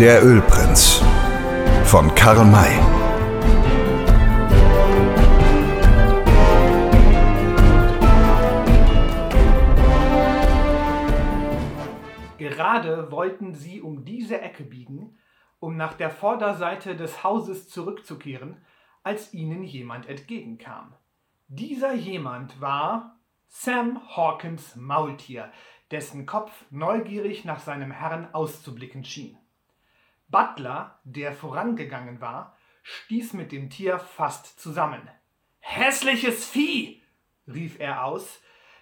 Der Ölprinz von Karl May. Gerade wollten sie um diese Ecke biegen, um nach der Vorderseite des Hauses zurückzukehren, als ihnen jemand entgegenkam. Dieser jemand war Sam Hawkins Maultier, dessen Kopf neugierig nach seinem Herrn auszublicken schien. Butler, der vorangegangen war, stieß mit dem Tier fast zusammen. Hässliches Vieh! rief er aus,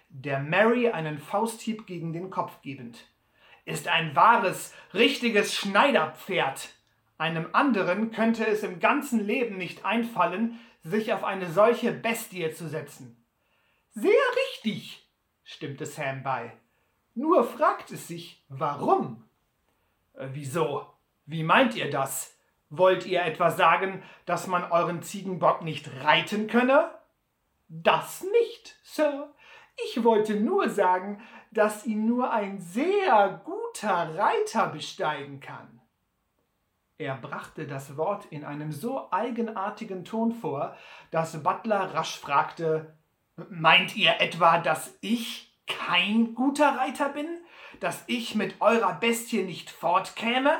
der Mary einen Fausthieb gegen den Kopf gebend. Ist ein wahres, richtiges Schneiderpferd. Einem anderen könnte es im ganzen Leben nicht einfallen, sich auf eine solche Bestie zu setzen. Sehr richtig, stimmte Sam bei. Nur fragt es sich, warum? Äh, wieso? Wie meint ihr das? Wollt ihr etwa sagen, dass man euren Ziegenbock nicht reiten könne? Das nicht, Sir. Ich wollte nur sagen, dass ihn nur ein sehr guter Reiter besteigen kann. Er brachte das Wort in einem so eigenartigen Ton vor, dass Butler rasch fragte Meint ihr etwa, dass ich kein guter Reiter bin? Dass ich mit eurer Bestie nicht fortkäme?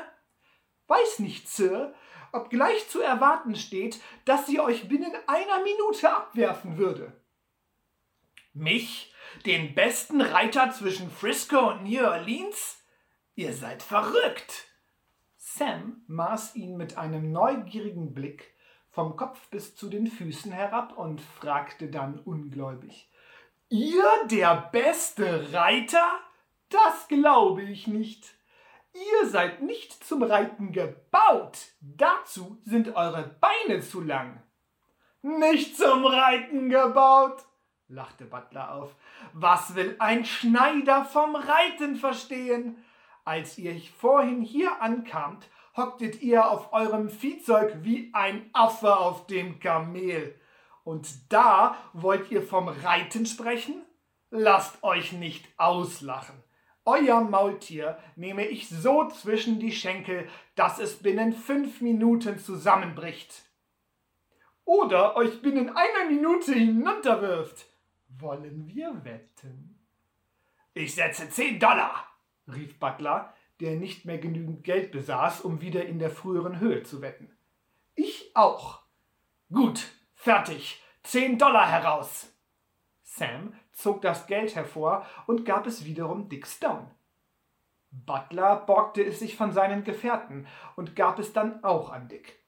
Weiß nicht, Sir, ob gleich zu erwarten steht, dass sie euch binnen einer Minute abwerfen würde. Mich, den besten Reiter zwischen Frisco und New Orleans? Ihr seid verrückt. Sam maß ihn mit einem neugierigen Blick vom Kopf bis zu den Füßen herab und fragte dann ungläubig Ihr der beste Reiter? Das glaube ich nicht. Ihr seid nicht zum Reiten gebaut. Dazu sind eure Beine zu lang. Nicht zum Reiten gebaut, lachte Butler auf. Was will ein Schneider vom Reiten verstehen? Als ihr vorhin hier ankamt, hocktet ihr auf eurem Viehzeug wie ein Affe auf dem Kamel. Und da wollt ihr vom Reiten sprechen? Lasst euch nicht auslachen. Euer Maultier nehme ich so zwischen die Schenkel, dass es binnen fünf Minuten zusammenbricht. Oder euch binnen einer Minute hinunterwirft. Wollen wir wetten? Ich setze zehn Dollar, rief Butler, der nicht mehr genügend Geld besaß, um wieder in der früheren Höhe zu wetten. Ich auch. Gut, fertig. Zehn Dollar heraus. Sam zog das Geld hervor und gab es wiederum Dick Stone. Butler borgte es sich von seinen Gefährten und gab es dann auch an Dick.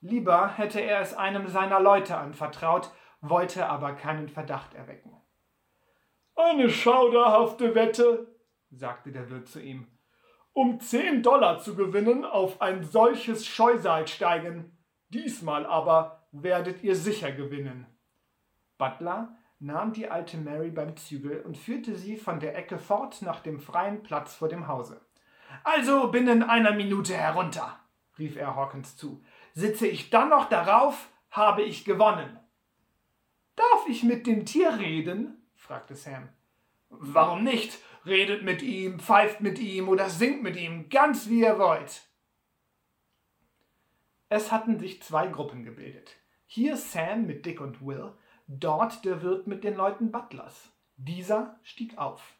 Lieber hätte er es einem seiner Leute anvertraut, wollte aber keinen Verdacht erwecken. Eine schauderhafte Wette, sagte der Wirt zu ihm. Um zehn Dollar zu gewinnen, auf ein solches Scheusal steigen. Diesmal aber werdet ihr sicher gewinnen. Butler nahm die alte Mary beim Zügel und führte sie von der Ecke fort nach dem freien Platz vor dem Hause. Also binnen einer Minute herunter, rief er Hawkins zu. Sitze ich dann noch darauf, habe ich gewonnen. Darf ich mit dem Tier reden? fragte Sam. Warum nicht? Redet mit ihm, pfeift mit ihm oder singt mit ihm, ganz wie ihr wollt. Es hatten sich zwei Gruppen gebildet. Hier Sam mit Dick und Will dort der Wirt mit den Leuten Butlers. Dieser stieg auf.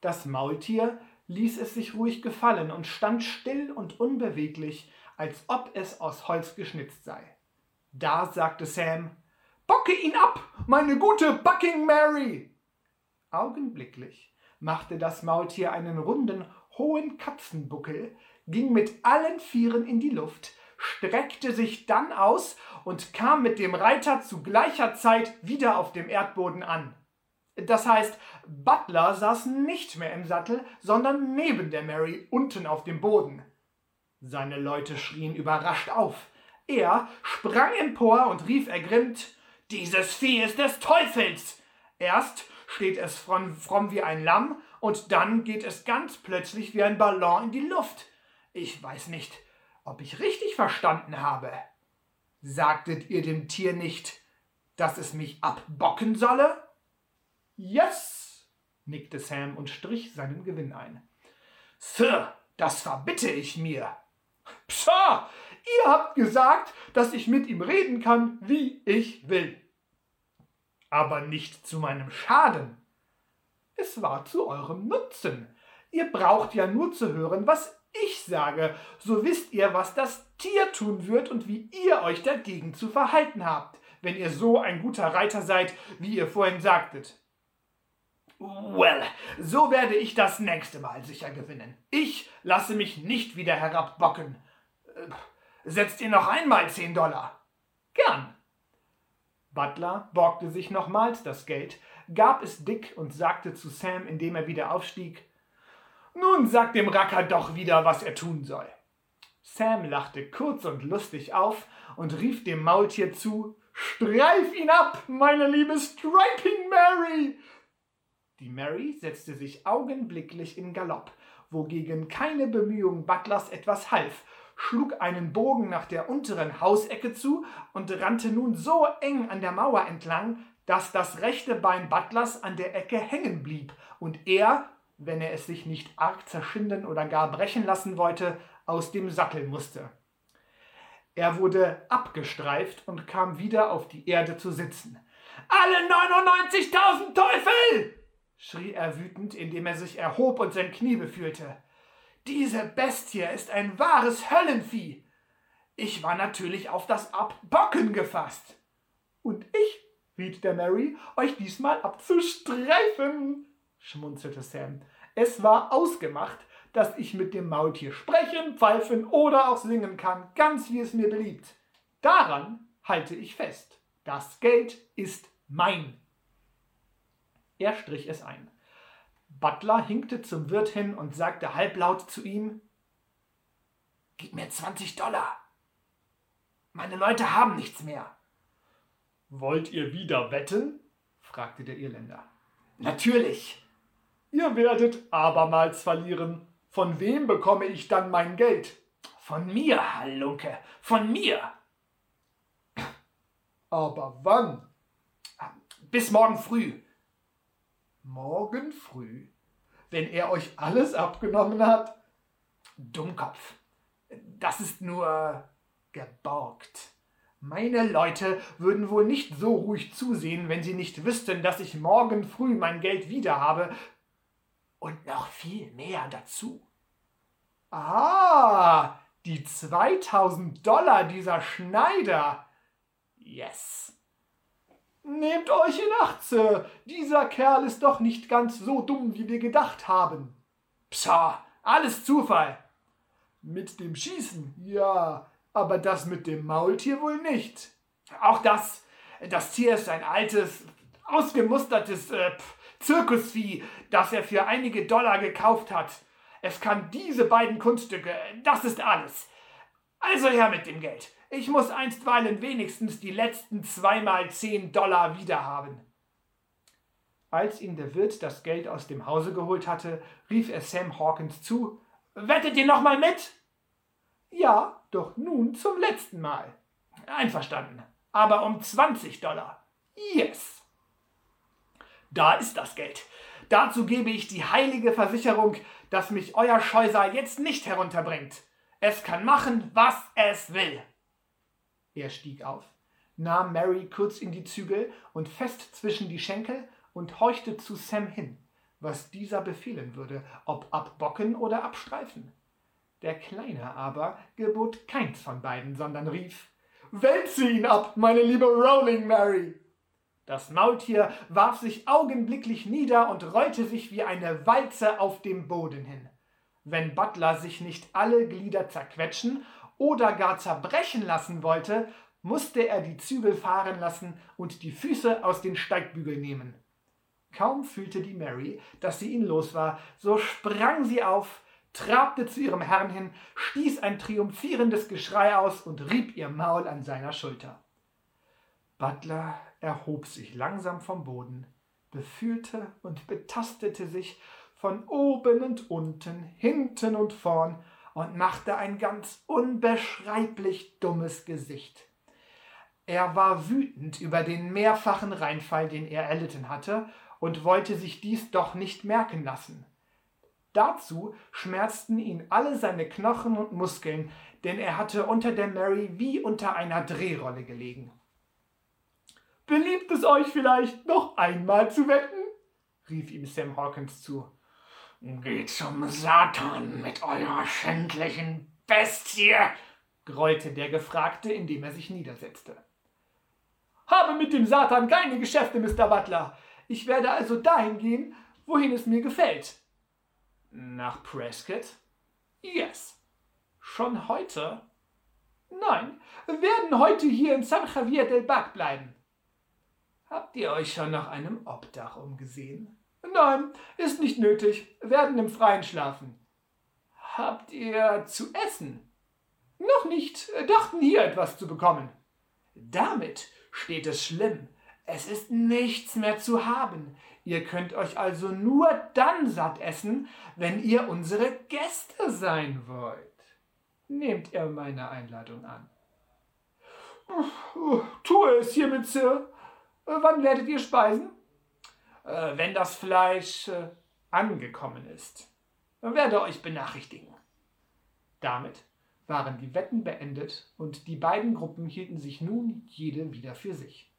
Das Maultier ließ es sich ruhig gefallen und stand still und unbeweglich, als ob es aus Holz geschnitzt sei. Da sagte Sam, Bocke ihn ab, meine gute Bucking Mary! Augenblicklich machte das Maultier einen runden, hohen Katzenbuckel, ging mit allen Vieren in die Luft, streckte sich dann aus und kam mit dem Reiter zu gleicher Zeit wieder auf dem Erdboden an. Das heißt, Butler saß nicht mehr im Sattel, sondern neben der Mary unten auf dem Boden. Seine Leute schrien überrascht auf. Er sprang empor und rief ergrimmt Dieses Vieh ist des Teufels. Erst steht es fromm, fromm wie ein Lamm, und dann geht es ganz plötzlich wie ein Ballon in die Luft. Ich weiß nicht, ob ich richtig verstanden habe. Sagtet ihr dem Tier nicht, dass es mich abbocken solle? Yes, nickte Sam und strich seinen Gewinn ein. Sir, das verbitte ich mir. Pscha, ihr habt gesagt, dass ich mit ihm reden kann, wie ich will. Aber nicht zu meinem Schaden. Es war zu eurem Nutzen. Ihr braucht ja nur zu hören, was ich sage, so wisst ihr, was das Tier tun wird und wie ihr euch dagegen zu verhalten habt, wenn ihr so ein guter Reiter seid, wie ihr vorhin sagtet. Well, so werde ich das nächste Mal sicher gewinnen. Ich lasse mich nicht wieder herabbocken. Äh, setzt ihr noch einmal zehn Dollar? Gern. Butler borgte sich nochmals das Geld, gab es Dick und sagte zu Sam, indem er wieder aufstieg, nun sag dem Racker doch wieder, was er tun soll. Sam lachte kurz und lustig auf und rief dem Maultier zu, Streif ihn ab, meine liebe Striping Mary! Die Mary setzte sich augenblicklich in Galopp, wogegen keine Bemühung Butlers etwas half, schlug einen Bogen nach der unteren Hausecke zu und rannte nun so eng an der Mauer entlang, dass das rechte Bein Butlers an der Ecke hängen blieb und er, wenn er es sich nicht arg zerschinden oder gar brechen lassen wollte, aus dem Sattel musste. Er wurde abgestreift und kam wieder auf die Erde zu sitzen. Alle 99.000 Teufel! schrie er wütend, indem er sich erhob und sein Knie befühlte. Diese Bestie ist ein wahres Höllenvieh. Ich war natürlich auf das Abbocken gefasst. Und ich, riet der Mary, euch diesmal abzustreifen schmunzelte Sam. Es war ausgemacht, dass ich mit dem Maultier sprechen, pfeifen oder auch singen kann, ganz wie es mir beliebt. Daran halte ich fest. Das Geld ist mein. Er strich es ein. Butler hinkte zum Wirt hin und sagte halblaut zu ihm Gib mir 20 Dollar. Meine Leute haben nichts mehr. Wollt ihr wieder wetten? fragte der Irländer. Natürlich. Ihr werdet abermals verlieren. Von wem bekomme ich dann mein Geld? Von mir, Halunke, von mir. Aber wann? Bis morgen früh. Morgen früh? Wenn er euch alles abgenommen hat? Dummkopf. Das ist nur geborgt. Meine Leute würden wohl nicht so ruhig zusehen, wenn sie nicht wüssten, dass ich morgen früh mein Geld wieder habe, und noch viel mehr dazu. Ah, die 2000 Dollar dieser Schneider. Yes. Nehmt euch in Acht, Sir. Dieser Kerl ist doch nicht ganz so dumm, wie wir gedacht haben. Psha, alles Zufall. Mit dem Schießen, ja, aber das mit dem Maultier wohl nicht. Auch das. Das Tier ist ein altes, ausgemustertes, äh, Zirkusvieh, das er für einige Dollar gekauft hat. Es kann diese beiden Kunststücke, das ist alles. Also her mit dem Geld. Ich muss einstweilen wenigstens die letzten zweimal zehn Dollar wiederhaben. Als ihm der Wirt das Geld aus dem Hause geholt hatte, rief er Sam Hawkins zu: Wettet ihr noch mal mit? Ja, doch nun zum letzten Mal. Einverstanden. Aber um 20 Dollar. Yes. Da ist das Geld. Dazu gebe ich die heilige Versicherung, dass mich euer Scheusal jetzt nicht herunterbringt. Es kann machen, was es will. Er stieg auf, nahm Mary kurz in die Zügel und fest zwischen die Schenkel und horchte zu Sam hin, was dieser befehlen würde, ob abbocken oder abstreifen. Der Kleine aber gebot keins von beiden, sondern rief Wälze ihn ab, meine liebe Rolling Mary. Das Maultier warf sich augenblicklich nieder und rollte sich wie eine Walze auf dem Boden hin. Wenn Butler sich nicht alle Glieder zerquetschen oder gar zerbrechen lassen wollte, musste er die Zügel fahren lassen und die Füße aus den Steigbügeln nehmen. Kaum fühlte die Mary, dass sie ihn los war, so sprang sie auf, trabte zu ihrem Herrn hin, stieß ein triumphierendes Geschrei aus und rieb ihr Maul an seiner Schulter. Butler erhob sich langsam vom Boden, befühlte und betastete sich von oben und unten, hinten und vorn und machte ein ganz unbeschreiblich dummes Gesicht. Er war wütend über den mehrfachen Reinfall, den er erlitten hatte, und wollte sich dies doch nicht merken lassen. dazu schmerzten ihn alle seine Knochen und Muskeln, denn er hatte unter der Mary wie unter einer Drehrolle gelegen. Beliebt es euch vielleicht, noch einmal zu wetten? rief ihm Sam Hawkins zu. Geht zum Satan mit eurer schändlichen Bestie, grollte der Gefragte, indem er sich niedersetzte. Habe mit dem Satan keine Geschäfte, Mr. Butler. Ich werde also dahin gehen, wohin es mir gefällt. Nach Prescott? Yes. Schon heute? Nein, wir werden heute hier in San Javier del Bac bleiben. Habt ihr euch schon nach einem Obdach umgesehen? Nein, ist nicht nötig. Werden im Freien schlafen. Habt ihr zu essen? Noch nicht, dachten hier etwas zu bekommen. Damit steht es schlimm. Es ist nichts mehr zu haben. Ihr könnt euch also nur dann satt essen, wenn ihr unsere Gäste sein wollt. Nehmt ihr meine Einladung an? Tue es hiermit, Sir. Wann werdet ihr speisen? Äh, wenn das Fleisch äh, angekommen ist. Werde euch benachrichtigen. Damit waren die Wetten beendet und die beiden Gruppen hielten sich nun jede wieder für sich.